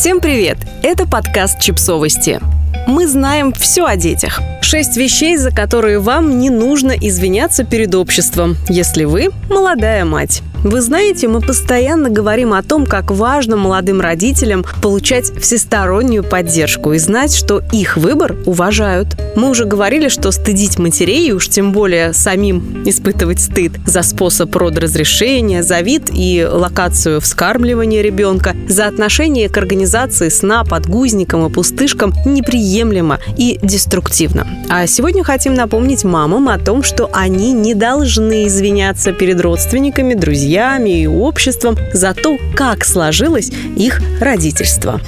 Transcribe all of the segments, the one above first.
Всем привет! Это подкаст «Чипсовости». Мы знаем все о детях. Шесть вещей, за которые вам не нужно извиняться перед обществом, если вы молодая мать. Вы знаете, мы постоянно говорим о том, как важно молодым родителям получать всестороннюю поддержку и знать, что их выбор уважают. Мы уже говорили, что стыдить матерей, уж тем более самим испытывать стыд за способ родоразрешения, за вид и локацию вскармливания ребенка, за отношение к организации сна, подгузникам и пустышкам неприемлемо и деструктивно. А сегодня хотим напомнить мамам о том, что они не должны извиняться перед родственниками, друзьями, друзьями и обществом за то, как сложилось их родительство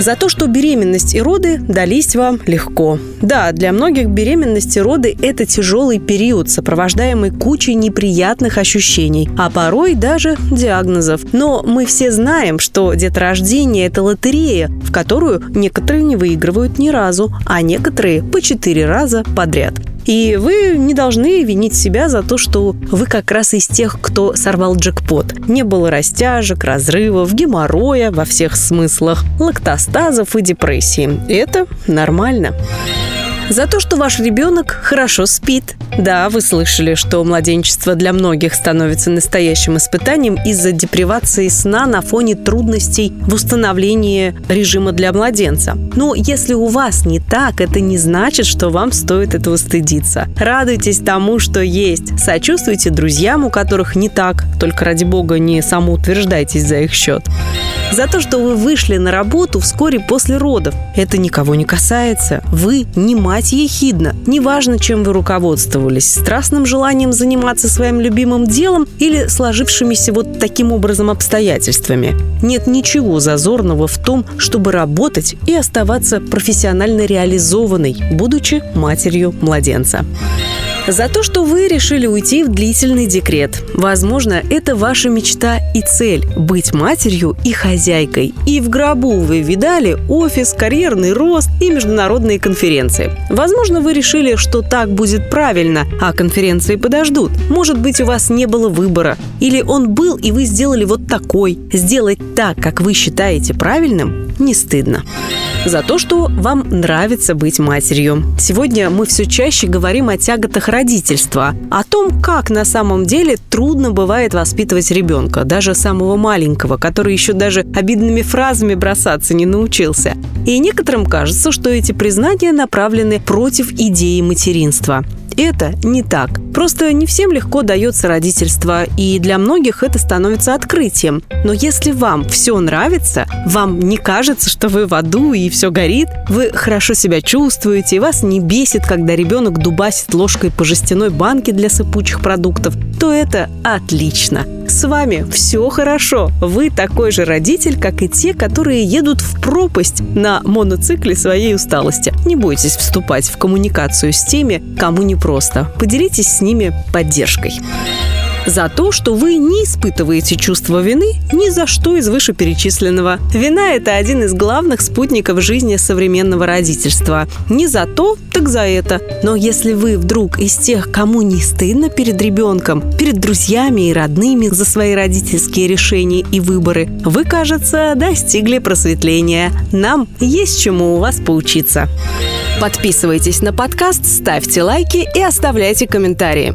за то, что беременность и роды дались вам легко. Да, для многих беременность и роды – это тяжелый период, сопровождаемый кучей неприятных ощущений, а порой даже диагнозов. Но мы все знаем, что деторождение – это лотерея, в которую некоторые не выигрывают ни разу, а некоторые по четыре раза подряд. И вы не должны винить себя за то, что вы как раз из тех, кто сорвал джекпот. Не было растяжек, разрывов, геморроя во всех смыслах, лактостазов и депрессии. Это нормально. За то, что ваш ребенок хорошо спит. Да, вы слышали, что младенчество для многих становится настоящим испытанием из-за депривации сна на фоне трудностей в установлении режима для младенца. Но если у вас не так, это не значит, что вам стоит этого стыдиться. Радуйтесь тому, что есть. Сочувствуйте друзьям, у которых не так. Только ради бога не самоутверждайтесь за их счет. За то, что вы вышли на работу вскоре после родов. Это никого не касается. Вы не мать ехидна. Неважно, чем вы руководствовались, страстным желанием заниматься своим любимым делом или сложившимися вот таким образом обстоятельствами. Нет ничего зазорного в том, чтобы работать и оставаться профессионально реализованной, будучи матерью младенца. За то, что вы решили уйти в длительный декрет. Возможно, это ваша мечта и цель – быть матерью и хозяйкой. И в гробу вы видали офис, карьерный рост и международные конференции. Возможно, вы решили, что так будет правильно, а конференции подождут. Может быть, у вас не было выбора. Или он был, и вы сделали вот такой. Сделать так, как вы считаете правильным, не стыдно за то, что вам нравится быть матерью. Сегодня мы все чаще говорим о тяготах родительства, о том, как на самом деле трудно бывает воспитывать ребенка, даже самого маленького, который еще даже обидными фразами бросаться не научился. И некоторым кажется, что эти признания направлены против идеи материнства. Это не так. Просто не всем легко дается родительство, и для многих это становится открытием. Но если вам все нравится, вам не кажется, что вы в аду и все горит, вы хорошо себя чувствуете, и вас не бесит, когда ребенок дубасит ложкой по жестяной банке для сыпучих продуктов, то это отлично. С вами все хорошо. Вы такой же родитель, как и те, которые едут в пропасть на моноцикле своей усталости. Не бойтесь вступать в коммуникацию с теми, кому непросто. Поделитесь с ними поддержкой за то, что вы не испытываете чувство вины ни за что из вышеперечисленного. Вина – это один из главных спутников жизни современного родительства. Не за то, так за это. Но если вы вдруг из тех, кому не стыдно перед ребенком, перед друзьями и родными за свои родительские решения и выборы, вы, кажется, достигли просветления. Нам есть чему у вас поучиться. Подписывайтесь на подкаст, ставьте лайки и оставляйте комментарии.